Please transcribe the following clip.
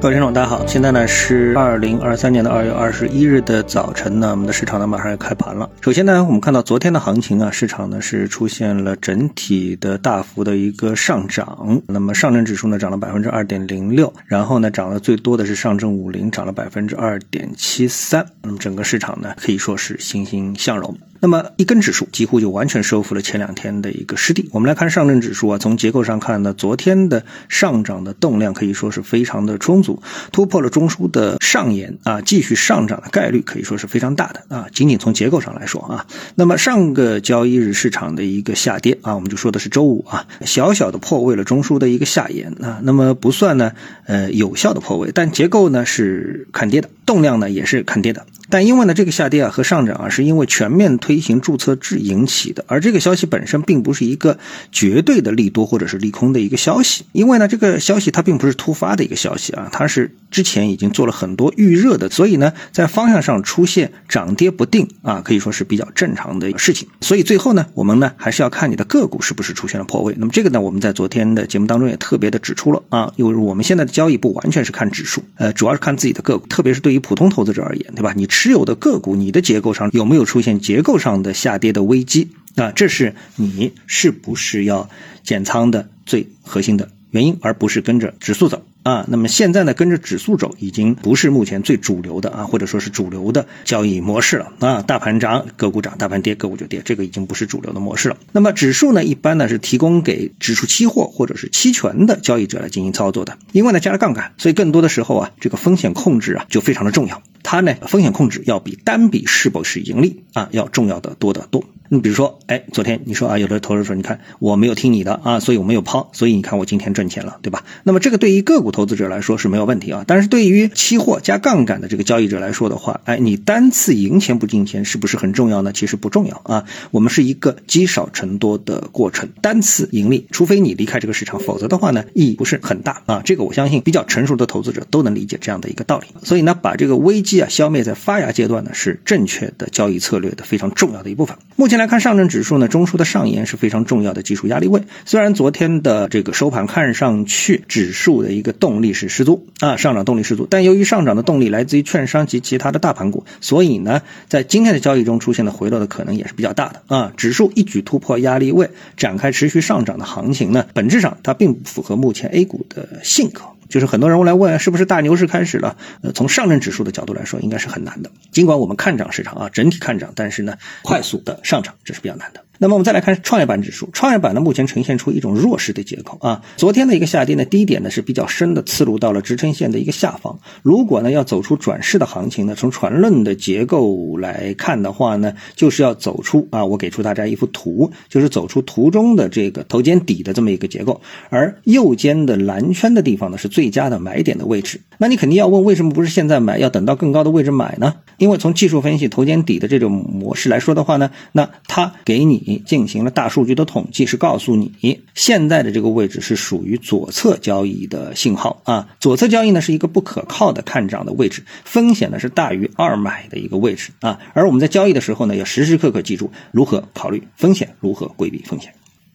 各位听众，大家好，现在呢是二零二三年的二月二十一日的早晨呢，我们的市场呢马上要开盘了。首先呢，我们看到昨天的行情啊，市场呢是出现了整体的大幅的一个上涨。那么上证指数呢涨了百分之二点零六，然后呢涨得最多的是上证五零，涨了百分之二点七三。那么整个市场呢可以说是欣欣向荣。那么一根指数几乎就完全收复了前两天的一个失地。我们来看上证指数啊，从结构上看呢，昨天的上涨的动量可以说是非常的充足，突破了中枢的上沿啊，继续上涨的概率可以说是非常大的啊。仅仅从结构上来说啊，那么上个交易日市场的一个下跌啊，我们就说的是周五啊，小小的破位了中枢的一个下沿啊，那么不算呢呃有效的破位，但结构呢是看跌的，动量呢也是看跌的。但因为呢，这个下跌啊和上涨啊，是因为全面推行注册制引起的，而这个消息本身并不是一个绝对的利多或者是利空的一个消息。因为呢，这个消息它并不是突发的一个消息啊，它是之前已经做了很多预热的，所以呢，在方向上出现涨跌不定啊，可以说是比较正常的事情。所以最后呢，我们呢还是要看你的个股是不是出现了破位。那么这个呢，我们在昨天的节目当中也特别的指出了啊，因为我们现在的交易不完全是看指数，呃，主要是看自己的个股，特别是对于普通投资者而言，对吧？你持有的个股，你的结构上有没有出现结构上的下跌的危机啊？这是你是不是要减仓的最核心的原因，而不是跟着指数走啊。那么现在呢，跟着指数走已经不是目前最主流的啊，或者说是主流的交易模式了啊。大盘涨，个股涨；大盘跌，个股就跌，这个已经不是主流的模式了。那么指数呢，一般呢是提供给指数期货或者是期权的交易者来进行操作的，因为呢加了杠杆，所以更多的时候啊，这个风险控制啊就非常的重要。它呢，风险控制要比单笔是否是盈利啊要重要的多得多。你比如说，哎，昨天你说啊，有的投资者说，你看我没有听你的啊，所以我没有抛，所以你看我今天赚钱了，对吧？那么这个对于个股投资者来说是没有问题啊，但是对于期货加杠杆的这个交易者来说的话，哎，你单次赢钱不进钱是不是很重要呢？其实不重要啊，我们是一个积少成多的过程，单次盈利，除非你离开这个市场，否则的话呢，意义不是很大啊。这个我相信比较成熟的投资者都能理解这样的一个道理。所以呢，把这个危机啊消灭在发芽阶段呢，是正确的交易策略的非常重要的一部分。目前来看，上证指数呢，中枢的上沿是非常重要的技术压力位。虽然昨天的这个收盘看上去指数的一个动力是十足啊，上涨动力十足，但由于上涨的动力来自于券商及其他的大盘股，所以呢，在今天的交易中出现的回落的可能也是比较大的啊。指数一举突破压力位，展开持续上涨的行情呢，本质上它并不符合目前 A 股的性格。就是很多人来问，是不是大牛市开始了？呃，从上证指数的角度来说，应该是很难的。尽管我们看涨市场啊，整体看涨，但是呢，快速的上涨这是比较难的。那么我们再来看创业板指数，创业板呢目前呈现出一种弱势的结构啊。昨天的一个下跌呢，低点呢是比较深的，刺入到了支撑线的一个下方。如果呢要走出转势的行情呢，从传论的结构来看的话呢，就是要走出啊，我给出大家一幅图，就是走出图中的这个头肩底的这么一个结构，而右肩的蓝圈的地方呢是最佳的买点的位置。那你肯定要问，为什么不是现在买，要等到更高的位置买呢？因为从技术分析头肩底的这种模式来说的话呢，那它给你。进行了大数据的统计，是告诉你现在的这个位置是属于左侧交易的信号啊。左侧交易呢是一个不可靠的看涨的位置，风险呢是大于二买的一个位置啊。而我们在交易的时候呢，要时时刻刻记住如何考虑风险，如何规避风险。